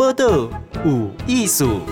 报道有艺术。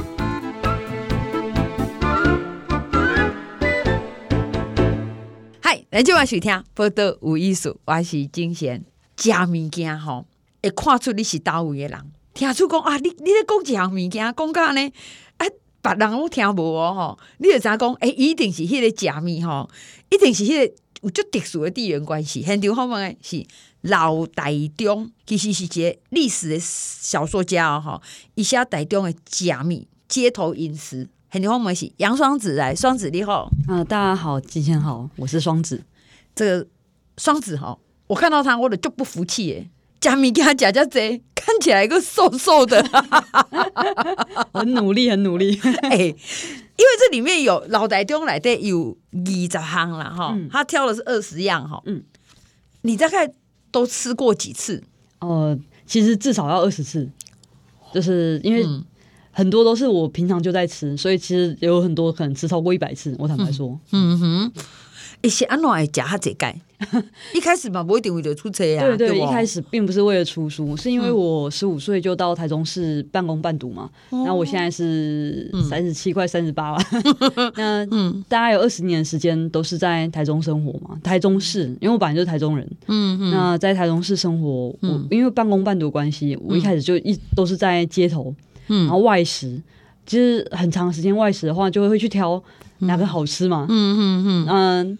嗨，咱今晚收听报道有艺术，我是金贤。食物件吼，会看出你是叨位的人。听出讲啊，你你咧讲一项物件，讲到呢，啊，别人拢听无哦吼，你就知讲，哎、欸，一定是迄个食物吼，一定是迄个有足特殊的地缘关系。现场访问的是老台中，其实是一个历史的小说家哦吼，伊写台中的假米街头饮食。现场访问是杨双子来，双子你好，啊，大家好，今天好，我是双子。这个双子哈，我看到他，我就不服气耶。加米给他加加贼，看起来一个瘦瘦的，很努力，很努力。哎、欸，因为这里面有老台中来的有二十项了哈，他挑的是二十样哈。嗯，你大概都吃过几次？呃，其实至少要二十次，就是因为很多都是我平常就在吃，所以其实有很多可能吃超过一百次。我坦白说，嗯，嗯哼。一些安怎会食哈济钙？一开始嘛，不一定为了出差啊。对对，对，一开始并不是为了出书，是因为我十五岁就到台中市半工半读嘛。那、嗯、我现在是三十七，快三十八了。那大概有二十年的时间都是在台中生活嘛。台中市，因为我本来就是台中人。嗯嗯。那在台中市生活，我因为半工半读关系，我一开始就一都是在街头，然后外食。其实很长时间外食的话，就会会去挑哪个好吃嘛。嗯嗯嗯。嗯。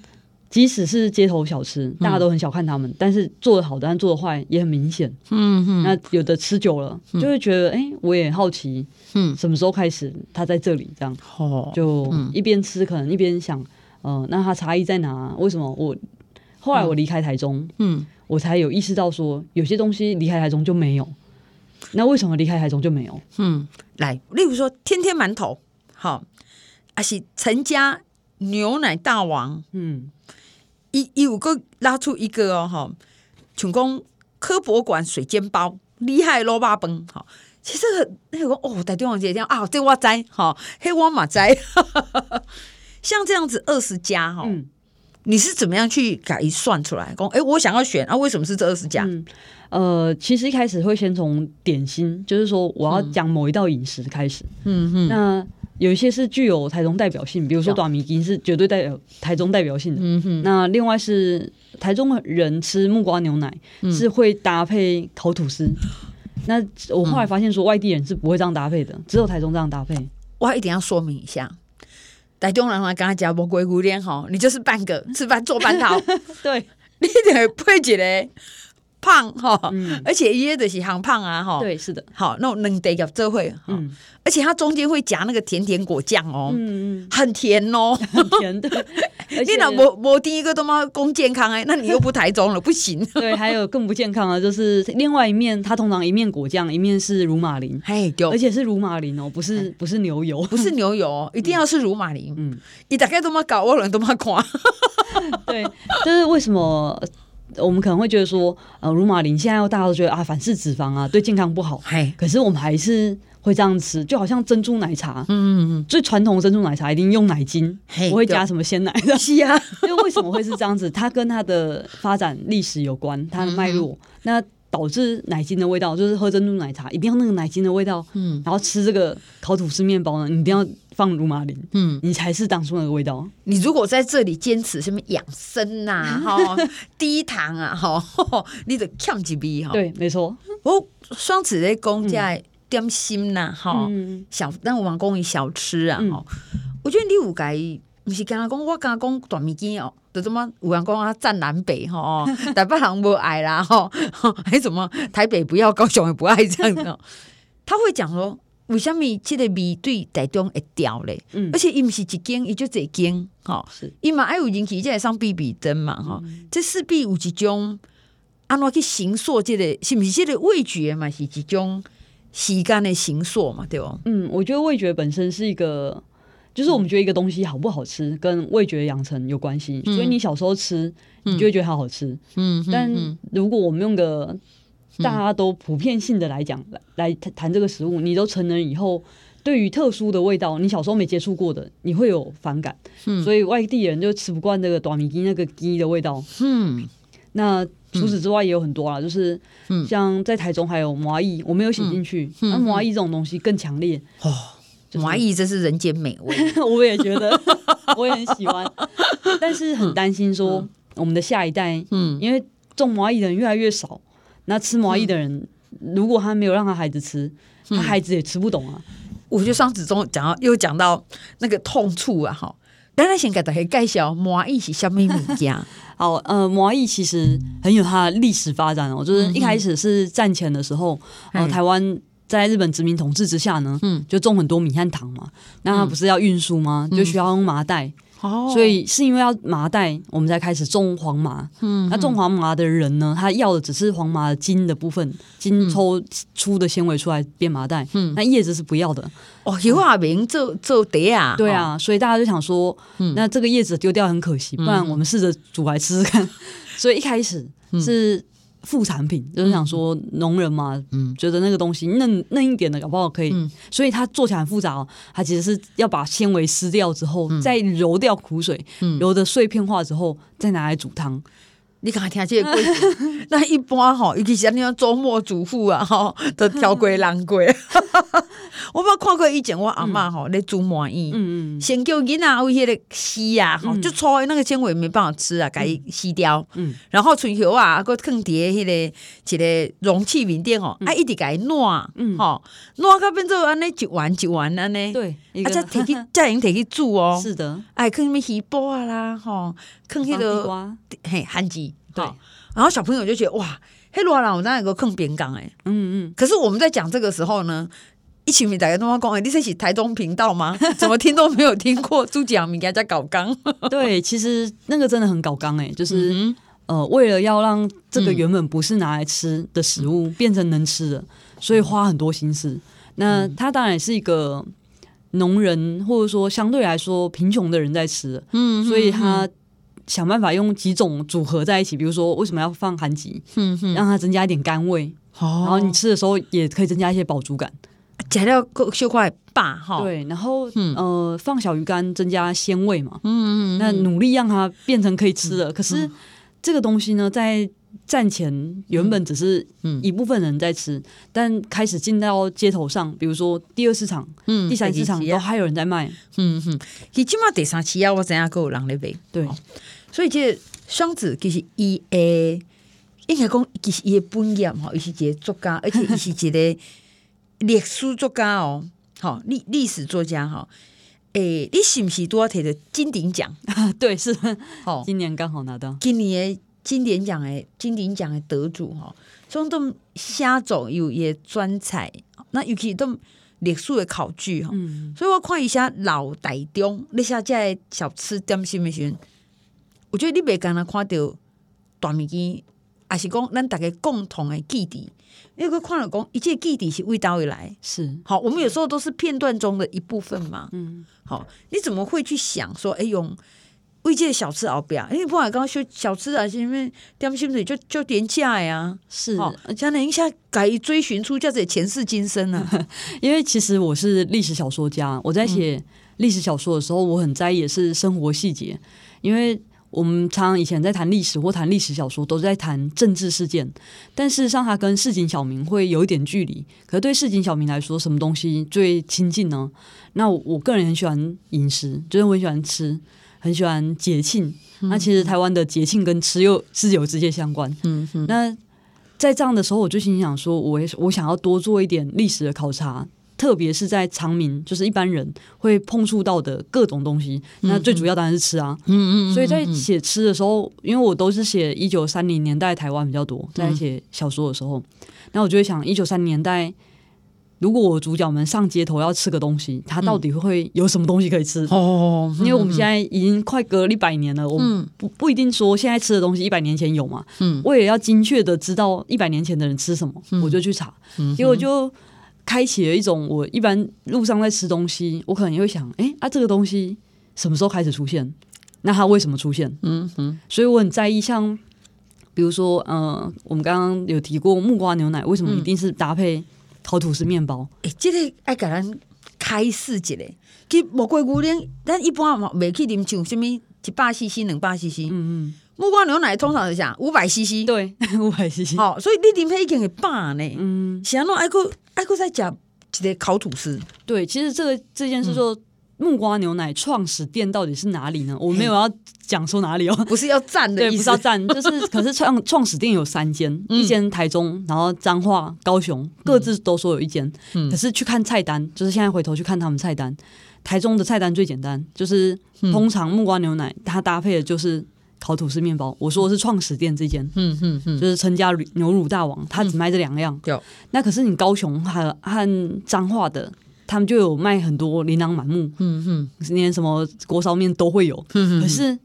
即使是街头小吃，大家都很小看他们，嗯、但是做的好的，但做的坏也很明显。嗯嗯，那有的吃久了，就会觉得，哎、欸，我也好奇，嗯，什么时候开始他在这里这样？哦，就一边吃，可能一边想，呃，那他差异在哪？为什么我后来我离开台中，嗯，我才有意识到说，有些东西离开台中就没有。那为什么离开台中就没有？嗯，来，例如说天天馒头，好，还是陈家牛奶大王，嗯。一一五个拉出一个哦哈，像讲科博馆水煎包厉害萝卜崩哈，其实那个哦，台中姐这样啊，这我知哈，黑我马知，像这样子二十家哈，你是怎么样去改算出来？讲哎，我想要选啊，为什么是这二十家？嗯，呃，其实一开始会先从点心，就是说我要讲某一道饮食开始，嗯嗯，那。有一些是具有台中代表性，比如说短米筋是绝对代表台中代表性的。嗯哼。那另外是台中人吃木瓜牛奶是会搭配烤吐司。那我后来发现说外地人是不会这样搭配的，只有台中这样搭配。我一定要说明一下，台中人来跟他讲我鬼古脸吼，你就是半个吃饭做半套。对，你一定会配一个。胖哈，嗯、而且椰子是很胖啊哈。对，是的。好，那能得个这会，嗯，而且它中间会夹那个甜甜果酱哦，嗯嗯，很甜哦，很甜的。你那我我第一个都妈供健康哎，那你又不台中了，不行。对，还有更不健康的，就是另外一面，它通常一面果酱，一面是乳马林，嘿，对，而且是乳马林哦，不是不是牛油，不是牛油，一定要是乳马林。嗯，你大概都妈搞，我人都妈夸。对，就是为什么？我们可能会觉得说，呃，乳马林现在大家都觉得啊，反式脂肪啊，对健康不好。嘿可是我们还是会这样吃，就好像珍珠奶茶，嗯嗯嗯，最传统的珍珠奶茶一定用奶精，不会加什么鲜奶的。是啊，因为为什么会是这样子？它跟它的发展历史有关，它的脉络。嗯、那导致奶精的味道，就是喝珍珠奶茶一定要那个奶精的味道，嗯，然后吃这个烤吐司面包呢，你一定要放乳麻林，嗯，你才是当初那个味道。你如果在这里坚持什么养生呐、啊，哈，低糖啊，哈，你得呛几笔哈。对，没错。我双子的公家点心呐，哈，嗯、小但我们讲小吃啊，哈、嗯，我觉得你有该。不是跟他讲，我跟他讲大米筋哦，就怎么有人讲啊，占南北哈，台北人无爱啦吼，还什么台北不要，高雄也不爱这样子。他会讲说，为什么这个味对台中会掉嘞？嗯，而且伊毋是一间，伊就这间哈，是伊嘛爱有引起这个上比比针嘛哈，这势必有一种安怎去形塑这个，是不是这个味觉嘛？是一种时间的形塑嘛？对哦？嗯，我觉得味觉本身是一个。就是我们觉得一个东西好不好吃，跟味觉养成有关系。嗯、所以你小时候吃，你就会觉得它好吃。嗯，但如果我们用个大家都普遍性的来讲，来来谈这个食物，你都成人以后，对于特殊的味道，你小时候没接触过的，你会有反感。嗯，所以外地人就吃不惯这个短米鸡那个鸡的味道。嗯，那除此之外也有很多啦，就是像在台中还有麻蚁，我没有写进去。那麻蚁这种东西更强烈哦，麻蚁真是人间美味，我也觉得，我也很喜欢，但是很担心说我们的下一代，嗯，因为种麻蚁的人越来越少，那吃麻蚁的人，如果他没有让他孩子吃，他孩子也吃不懂啊。我觉得双子中讲到又讲到那个痛处啊，哈。刚才先给大家介绍麻蚁是什么物件？好，呃，麻蚁其实很有它的历史发展哦，就是一开始是战前的时候，呃，台湾在日本殖民统治之下呢，嗯，就种很多米和糖嘛，那它不是要运输吗？就需要用麻袋。哦，所以是因为要麻袋，我们才开始种黄麻。嗯，那种黄麻的人呢，他要的只是黄麻的茎的部分，茎抽出的纤维出来编麻袋。嗯，那叶子是不要的。哦，有啊，明做做碟啊。对啊，所以大家就想说，那这个叶子丢掉很可惜，不然我们试着煮来吃吃看。所以一开始是。副产品就是想说，农人嘛，嗯，觉得那个东西嫩嫩一点的，搞不好可以，嗯、所以它做起来很复杂哦。它其实是要把纤维撕掉之后，嗯、再揉掉苦水，嗯、揉的碎片化之后，再拿来煮汤。你刚才听这个规矩，那一般吼，尤其是那种周末主妇啊，吼，都挑贵懒贵。我捌看过以前我阿嬷吼咧煮麻衣，嗯嗯，先叫囡仔为迄个洗啊，哈，就搓那个纤维没办法吃啊，给洗掉，嗯，然后春秋啊，搁放伫迄个一个容器里面吼，啊，一直给暖，嗯，哈，暖到变做安尼一碗一碗安尼，对，啊，再摕去再用摕去煮哦，是的，哎，放什么鱼脯啊啦，吼，放迄个嘿番薯。对，然后小朋友就觉得哇，黑罗兰我那有个坑边港哎，嗯嗯。可是我们在讲这个时候呢，一群人打个电话讲，哎，你是台中频道吗？怎么听都没有听过猪脚米给人家搞纲。对，其实那个真的很搞纲哎，就是、嗯、呃，为了要让这个原本不是拿来吃的食物变成能吃的，所以花很多心思。那他当然也是一个农人，或者说相对来说贫穷的人在吃的，嗯，所以他。想办法用几种组合在一起，比如说为什么要放番薯，嗯嗯，让它增加一点甘味，哦、然后你吃的时候也可以增加一些饱足感。加料够秀块霸哈，对，然后、嗯、呃放小鱼干增加鲜味嘛，嗯嗯，那努力让它变成可以吃的。嗯、可是这个东西呢，在战前原本只是一部分人在吃，嗯、但开始进到街头上，比如说第二市场、嗯、第三市场都还有人在卖，嗯哼，起码第三期啊，我怎样够有人来买，对。所以，这双子其实伊诶，应该讲其实伊诶本业吼，伊是一个作家，而且伊是一个历史作家哦，吼历历史作家吼。诶，你是不是都要摕着金鼎奖？对，是吼，今年刚好拿到今年诶金鼎奖诶金鼎奖诶得主吼。从都虾走有也专才，那尤其都历史诶考据吼。嗯，所以我看一下老台中，你下在小吃点心的时候。我觉得你别刚刚看到大物件，也是讲咱大家共同的记忆，因为看了讲一切记忆是为叨而来，是好。我们有时候都是片段中的一部分嘛，嗯，好。你怎么会去想说，哎，用为这小吃熬表？因为不管刚刚说小吃啊，是因为点心水就就廉价呀，是。将来一下改追寻出叫做前世今生啊。因为其实我是历史小说家，我在写历史小说的时候，我很在意的是生活细节，因为。我们常常以前在谈历史或谈历史小说，都是在谈政治事件，但事实上，它跟市井小民会有一点距离。可是对市井小民来说，什么东西最亲近呢？那我，我个人很喜欢饮食，就是我很喜欢吃，很喜欢节庆。嗯、那其实台湾的节庆跟吃又是有直接相关。嗯哼那在这样的时候，我就心想说，我我想要多做一点历史的考察。特别是在长民，就是一般人会碰触到的各种东西，那最主要当然是吃啊。嗯嗯。所以在写吃的时候，因为我都是写一九三零年代台湾比较多，在写小说的时候，那、嗯、我就会想，一九三零年代，如果我主角们上街头要吃个东西，他到底会有什么东西可以吃？哦、嗯。因为我们现在已经快隔了一百年了，我不不一定说现在吃的东西一百年前有嘛。嗯。我也要精确的知道一百年前的人吃什么，嗯、我就去查。嗯。结果就。开启了一种我一般路上在吃东西，我可能也会想，哎、欸，啊，这个东西什么时候开始出现？那它为什么出现？嗯哼，所以我很在意，像比如说，呃，我们刚刚有提过木瓜牛奶，为什么一定是搭配烤吐司面包？哎、嗯欸，这个爱给人开示一下，其实木瓜牛奶，咱一般嘛，未去啉像什么一百 CC、两百 CC，嗯嗯。木瓜牛奶通常是啥？五百 CC，对，五百 CC。好，所以你啉迄已经会饱呢。嗯，想要爱个爱个再讲一个烤吐司。对，其实这个这件事说。嗯木瓜牛奶创始店到底是哪里呢？我没有要讲说哪里哦，不是要赞的意思，对，不是要赞，就是可是创创始店有三间，嗯、一间台中，然后彰化、高雄各自都说有一间，嗯、可是去看菜单，就是现在回头去看他们菜单，台中的菜单最简单，就是通常木瓜牛奶它搭配的就是烤吐司面包。我说的是创始店这间，嗯嗯嗯，就是陈家牛乳大王，他只卖这两样。有、嗯，那可是你高雄和和彰化的。他们就有卖很多琳琅满目，嗯哼，连什么锅烧面都会有，嗯哼，可是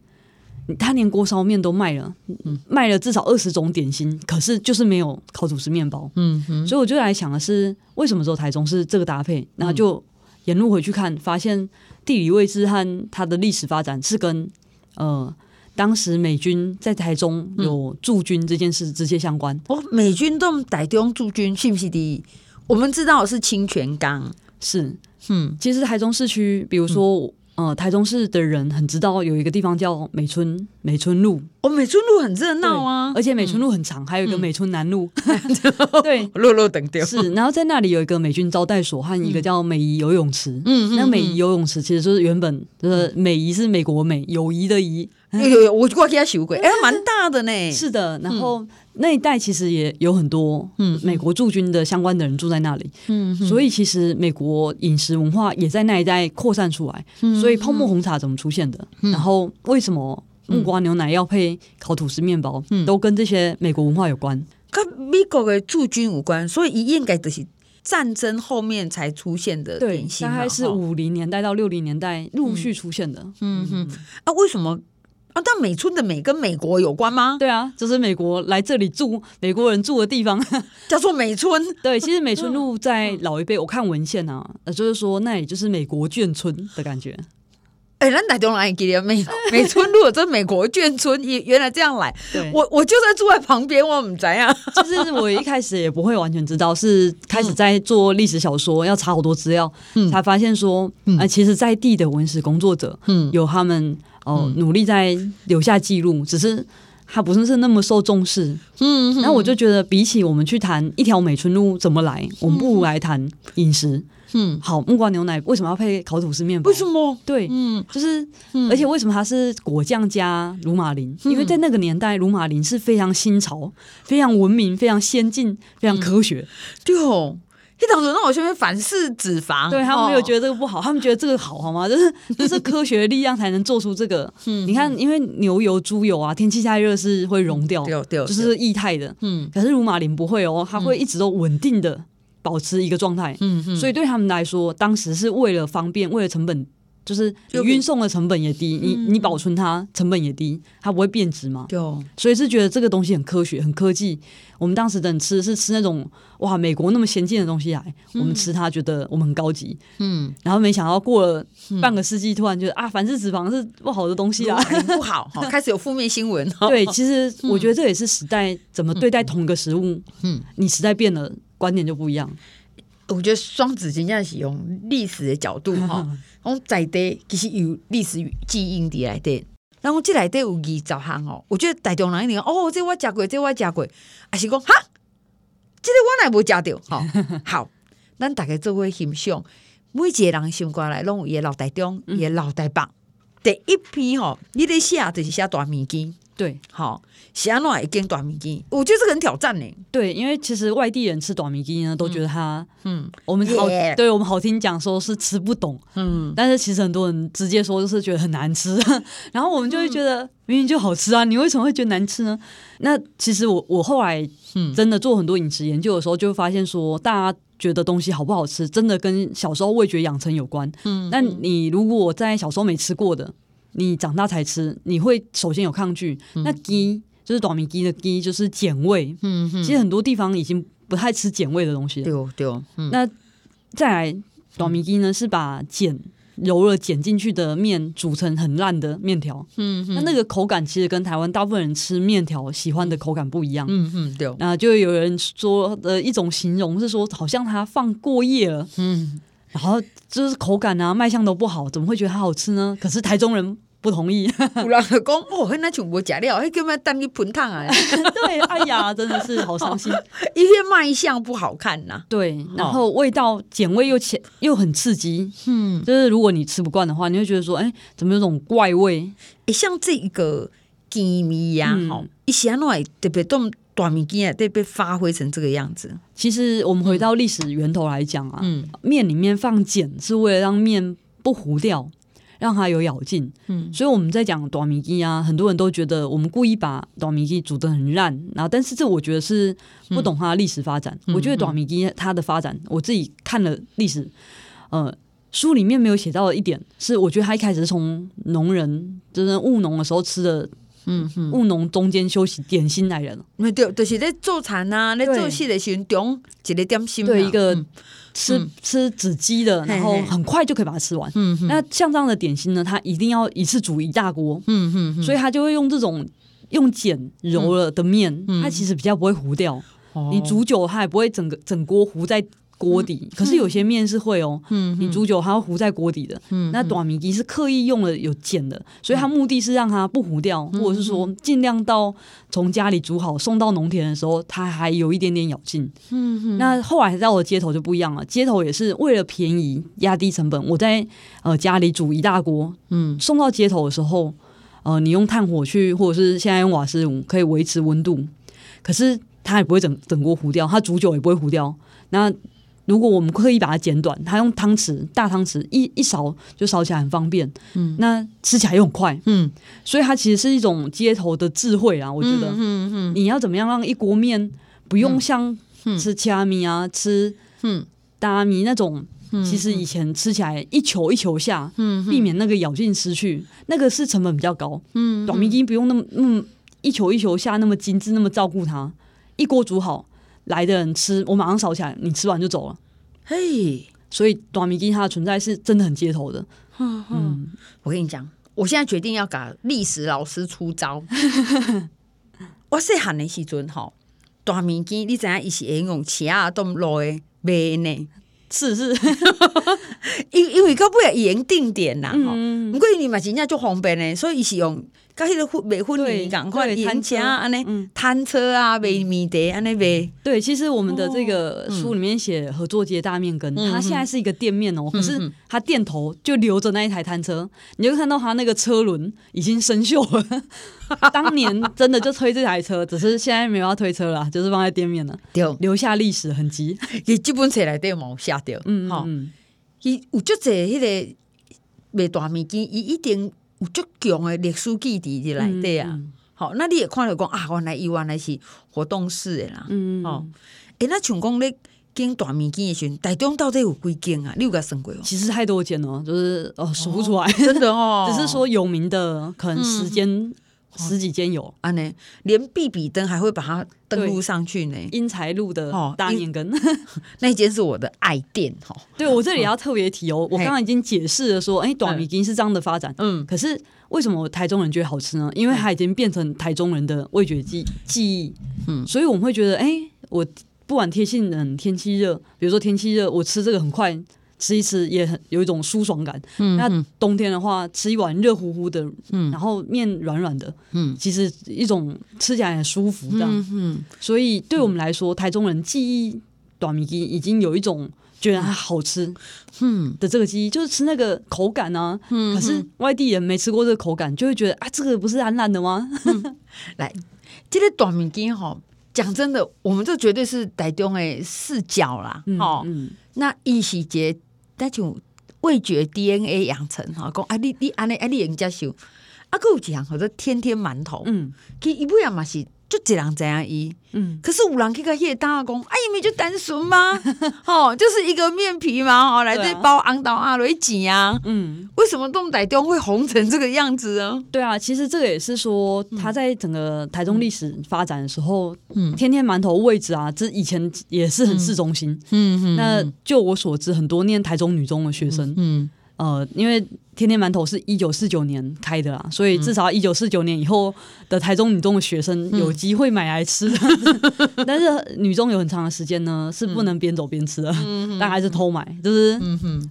他连锅烧面都卖了，嗯，卖了至少二十种点心，可是就是没有烤吐司面包，嗯哼，所以我就来想的是，为什么只有台中是这个搭配？然后就沿路回去看，发现地理位置和它的历史发展是跟呃当时美军在台中有驻军这件事直接相关。哦，美军在台中驻军是不是的？我们知道是清泉岗。是，嗯，其实台中市区，比如说，嗯、呃，台中市的人很知道有一个地方叫美村美村路，哦，美村路很热闹啊，而且美村路很长，嗯、还有一个美村南路，嗯、对，路路等掉。是，然后在那里有一个美军招待所和一个叫美宜游泳池，嗯，那美宜游泳池其实就是原本就是美宜是美国美友谊的谊。有有有，我过去他修过，哎，蛮大的呢。是的，然后那一带其实也有很多嗯美国驻军的相关的人住在那里，嗯，所以其实美国饮食文化也在那一带扩散出来。所以泡沫红茶怎么出现的？然后为什么木瓜牛奶要配烤吐司面包？嗯都跟这些美国文化有关，跟美国的驻军无关。所以一应该就是战争后面才出现的点心，大概是五零年代到六零年代陆续出现的。嗯哼，啊，为什么？啊，但美村的美跟美国有关吗？对啊，就是美国来这里住，美国人住的地方 叫做美村。对，其实美村路在老一辈，我看文献啊，呃，就是说那里就是美国眷村的感觉。哎、欸，咱台中人记得美 美村路，这美国眷村也原来这样来。对我我就在住在旁边，我唔知啊。就是我一开始也不会完全知道，是开始在做历史小说，要查好多资料，嗯、才发现说，啊、呃，其实在地的文史工作者，嗯，有他们。哦，努力在留下记录，只是它不是是那么受重视。嗯，那我就觉得，比起我们去谈一条美村路怎么来，我们不如来谈饮食。嗯，好，木瓜牛奶为什么要配烤吐司面包？为什么？对，嗯，就是，而且为什么它是果酱加鲁马林？因为在那个年代，鲁马林是非常新潮、非常文明、非常先进、非常科学。对哦。一档子让我下面反式脂肪，对他们没有觉得这个不好，他们觉得这个好，好吗？就是就是科学的力量才能做出这个。嗯，你看，因为牛油、猪油啊，天气太热是会溶掉，就是液态的。嗯，可是乳马林不会哦，它会一直都稳定的保持一个状态。嗯，所以对他们来说，当时是为了方便，为了成本。就是你运送的成本也低，你你保存它成本也低，它不会变质嘛？对，所以是觉得这个东西很科学、很科技。我们当时等吃是吃那种哇，美国那么先进的东西来，我们吃它觉得我们很高级。嗯，然后没想到过了半个世纪，突然觉得啊，反式脂肪是不好的东西啊，不好，开始有负面新闻。对，其实我觉得这也是时代怎么对待同一个食物，嗯，你时代变了，观念就不一样。我觉得双子真正是用历史的角度哈。我在地其实有历史基因伫内底，然后即内底有二十项哦。我觉得大众人一定哦，这我食过，这我食过，还是讲哈，这个我来无食着吼，好，咱逐个做伙欣赏，每一个人想过来，拢有伊老台中，伊老台北。第一篇吼，你咧写就是写大面筋。对，好，写安怎会经大面筋？我觉得这个很挑战呢。对，因为其实外地人吃大面筋呢，都觉得它，嗯，我们好，对我们好听讲说是吃不懂，嗯，但是其实很多人直接说就是觉得很难吃，然后我们就会觉得明明就好吃啊，你为什么会觉得难吃呢？那其实我我后来真的做很多饮食研究的时候，就会发现说，大家觉得东西好不好吃，真的跟小时候味觉养成有关。嗯，那你如果在小时候没吃过的。你长大才吃，你会首先有抗拒。嗯、那鸡就是短米鸡的鸡，就是碱味。嗯哼，其实很多地方已经不太吃碱味的东西了。对对。嗯、那再来短米鸡呢，是把碱揉了碱进去的面煮成很烂的面条。嗯哼，那那个口感其实跟台湾大部分人吃面条喜欢的口感不一样。嗯哼，对。那就有人说的一种形容是说，好像它放过夜了。嗯。然后就是口感啊，卖相都不好，怎么会觉得它好吃呢？可是台中人不同意。有人讲哦，那像无食了，迄叫咩等你喷烫啊？对，哎呀，真的是好伤心，一些卖相不好看呐。对，然后味道碱味又浅又很刺激，嗯，就是如果你吃不惯的话，你会觉得说，哎，怎么有种怪味？哎，像这一个鸡米呀，哈，一些那特别动。大米羹啊，得被发挥成这个样子。其实我们回到历史源头来讲啊，嗯，面里面放碱是为了让面不糊掉，让它有咬劲。嗯，所以我们在讲短米羹啊，很多人都觉得我们故意把短米羹煮得很烂，然后但是这我觉得是不懂它的历史发展。嗯、我觉得短米羹它的发展，我自己看了历史，呃，书里面没有写到的一点是，我觉得它一开始是从农人就是务农的时候吃的。嗯，务农中间休息点心来人了，没对，就是在做餐啊，在做事的时候中一个点心，对一个吃、嗯、吃纸鸡的，然后很快就可以把它吃完。嗯哼，那像这样的点心呢，它一定要一次煮一大锅。嗯哼，所以他就会用这种用碱揉了的面，它其实比较不会糊掉。你煮久，它也不会整个整锅糊在。锅底，可是有些面是会哦，嗯，你煮久它要糊在锅底的，嗯，那短米羹是刻意用了有碱的，所以它目的是让它不糊掉，或者是说尽量到从家里煮好送到农田的时候，它还有一点点咬劲，嗯嗯。那后来到了街头就不一样了，街头也是为了便宜压低成本，我在呃家里煮一大锅，嗯，送到街头的时候，呃，你用炭火去，或者是现在用瓦斯炉可以维持温度，可是它也不会整整锅糊掉，它煮久也不会糊掉，那。如果我们刻意把它剪短，它用汤匙大汤匙一一勺就烧起来很方便，嗯，那吃起来又很快，嗯，所以它其实是一种街头的智慧啊，我觉得，嗯嗯，嗯，你要怎么样让一锅面不用像吃掐米啊，吃嗯。大米那种，其实以前吃起来一球一球下，嗯，避免那个咬劲失去，那个是成本比较高，嗯，短米筋不用那么嗯一球一球下那么精致，那么照顾它，一锅煮好。来的人吃，我马上扫起来，你吃完就走了。嘿、所以大米鸡它的存在是真的很街头的。嗯，嗯我跟你讲，我现在决定要给历史老师出招。我细汉的时阵吼，大米鸡你知影伊是会用车啊动路的卖呢？是是，因因为到尾伊用定点啦，吼、嗯，不过你嘛真正就方便呢，所以伊是用。甲迄个婚卖婚礼赶快摊车安尼，摊车啊，卖米的安尼卖。对，其实我们的这个书里面写合作街大面羹，它现在是一个店面哦，可是它店头就留着那一台摊车，你就看到它那个车轮已经生锈了。当年真的就推这台车，只是现在没有要推车了，就是放在店面了，留下历史痕迹。伊基本册内底冇下掉，嗯，好，伊有足侪迄个卖大米羹，伊一定。有足强诶历史记忆伫内底啊！好、嗯嗯，那你也看到讲啊，原来伊原来是活动式诶啦。嗯，哦，诶、欸，那像讲咧经大米羹诶时阵，台中到底有几间啊？你有甲算过？其实太多间哦，就是哦数不出来，哦、真的哦。只是说有名的，可能时间、嗯、十几间有。安、啊、呢，连必比登还会把它登录上去呢。英才路的大面羹，那间是我的爱店哈。对，我这里要特别提哦，我刚刚已经解释了说，哎、欸，大米羹是这样的发展。嗯，可是为什么台中人觉得好吃呢？因为它已经变成台中人的味觉记记忆。嗯，所以我们会觉得，哎、欸，我不管天气冷天气热，比如说天气热，我吃这个很快。吃一吃也很有一种舒爽感。嗯，那冬天的话，吃一碗热乎乎的，嗯，然后面软软的，嗯，其实一种吃起来很舒服，这样。嗯，嗯，所以对我们来说，台中人记忆短米羹已经有一种觉得它好吃，嗯的这个记忆，就是吃那个口感啊。嗯，可是外地人没吃过这个口感，就会觉得啊，这个不是烂烂的吗？嗯、来，这个短米羹哈，讲真的，我们这绝对是台中的视角啦。哦、嗯，嗯，那一时节。那就味觉 DNA 养成吼，讲啊你你安尼啊你人家受，啊佫有一项叫做天天馒头，嗯，其实伊尾啊嘛是。就这样这样伊，嗯，可是五郎去个夜打工，哎，你们就单纯吗？哦，就是一个面皮嘛，哦，来这包红豆啊，来挤啊，嗯，为什么东台中会红成这个样子呢？对啊，其实这个也是说，他在整个台中历史发展的时候，嗯，天天馒头位置啊，这以前也是很市中心，嗯嗯，那就我所知，很多念台中女中的学生，嗯。呃，因为天天馒头是一九四九年开的啦，所以至少一九四九年以后的台中女中的学生有机会买来吃。嗯、但是女中有很长的时间呢，是不能边走边吃的，大、嗯、概是偷买，就是，嗯、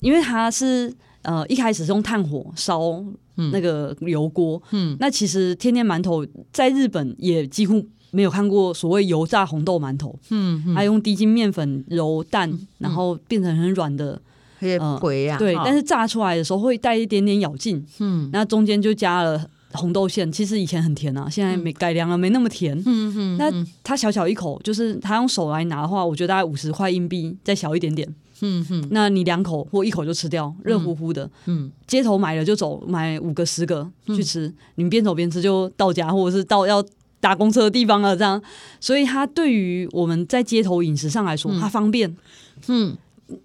因为它是呃，一开始是用炭火烧那个油锅，嗯，那其实天天馒头在日本也几乎没有看过所谓油炸红豆馒头，嗯，还用低筋面粉揉蛋，然后变成很软的，呃，对，但是炸出来的时候会带一点点咬劲，嗯，那中间就加了红豆馅，其实以前很甜啊，现在没改良了，没那么甜，嗯嗯，那它小小一口，就是他用手来拿的话，我觉得大概五十块硬币，再小一点点。嗯哼，那你两口或一口就吃掉，热乎乎的。嗯，街头买了就走，买五个十个去吃。嗯、你们边走边吃就到家，或者是到要搭公车的地方了。这样，所以它对于我们在街头饮食上来说，它方便。嗯，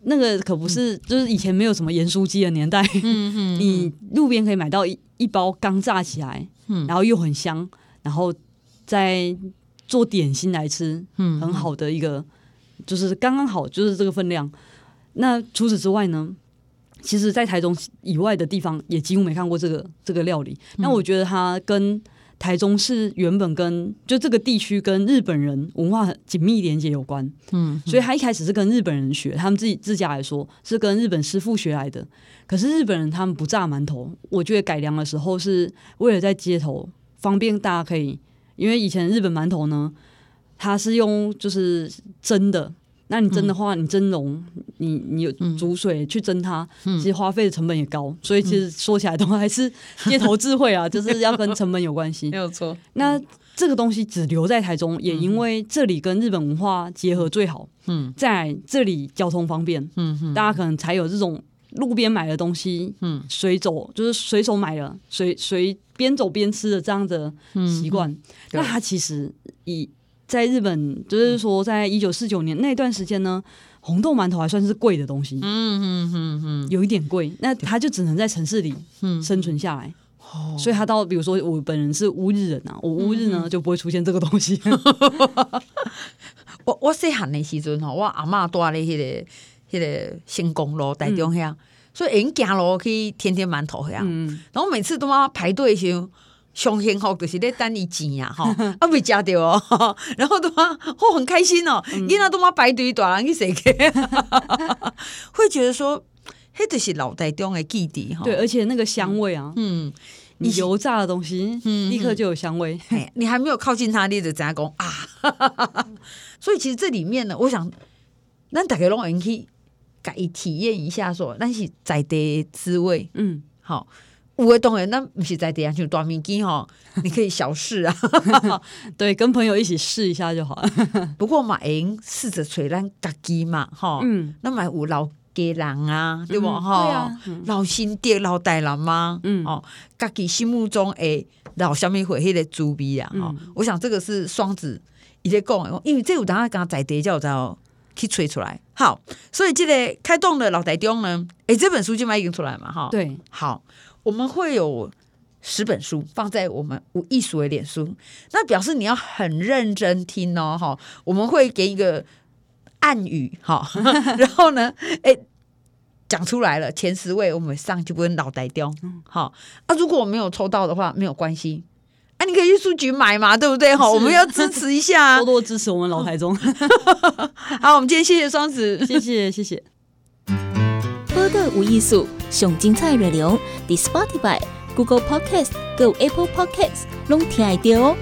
那个可不是，就是以前没有什么盐酥鸡的年代。你路边可以买到一一包刚炸起来，嗯，然后又很香，然后再做点心来吃，嗯，很好的一个，就是刚刚好，就是这个分量。那除此之外呢？其实，在台中以外的地方也几乎没看过这个这个料理。那、嗯、我觉得它跟台中市原本跟就这个地区跟日本人文化紧密连接有关。嗯，嗯，所以他一开始是跟日本人学，他们自己自家来说是跟日本师傅学来的。可是日本人他们不炸馒头，我觉得改良的时候是为了在街头方便大家可以，因为以前日本馒头呢，它是用就是蒸的。那你蒸的话，你蒸笼，你你有煮水去蒸它，其实花费的成本也高，所以其实说起来的话还是街头智慧啊，就是要跟成本有关系。没有错。那这个东西只留在台中，也因为这里跟日本文化结合最好。嗯，在这里交通方便，嗯，大家可能才有这种路边买的东西，嗯，随走就是随手买了，随随边走边吃的这样的习惯。那它其实以在日本，就是说，在一九四九年那段时间呢，红豆馒头还算是贵的东西，嗯嗯嗯嗯，有一点贵，那他就只能在城市里生存下来，嗯、所以他到比如说我本人是乌日人呐、啊，我乌日呢、嗯、就不会出现这个东西。我我细汉的时阵吼，我阿嬷住咧迄个迄个新公路台中遐，嗯、所以因行路去天天馒头遐，嗯、然后每次都要排队时。上幸福就是咧等伊钱啊，吼，啊未食着哦，然后都嘛，哦很开心哦，囡仔都嘛排队，大人去踅去，会觉得说，迄就是脑袋中的记忆哈。对，而且那个香味啊，嗯，你油炸的东西，嗯，立刻就有香味。你还没有靠近它，你就知影讲啊。所以其实这里面呢，我想，咱大家拢会去，可以体验一下，说那是在地滋味，嗯，好。有的当然，那不是在地上就短命机哈，你可以小试啊，对，跟朋友一起试一下就好了。不过嘛，应试着吹咱家己嘛，哈，嗯，那买有老家人啊，对不哈？老新爹老大人嘛，嗯，哦，家己心目中诶老虾米会迄个滋味啊，哈，我想这个是双子一直讲，因为这有当下刚在地叫做去吹出来。好，所以这个开动的老台中呢，诶，这本书就卖已经出来嘛，哈，对，好。我们会有十本书放在我们无艺术的脸书，那表示你要很认真听哦，哈。我们会给一个暗语，哈，然后呢，哎，讲出来了前十位，我们上就不会脑袋掉，好啊。如果我没有抽到的话，没有关系，啊，你可以去书局买嘛，对不对？哈，我们要支持一下，多多支持我们老台中。好，我们今天谢谢双子，谢谢谢谢。播的无艺术，上精彩内容伫 Spotify、Google Podcast、Go Apple Podcast，拢听得到哦。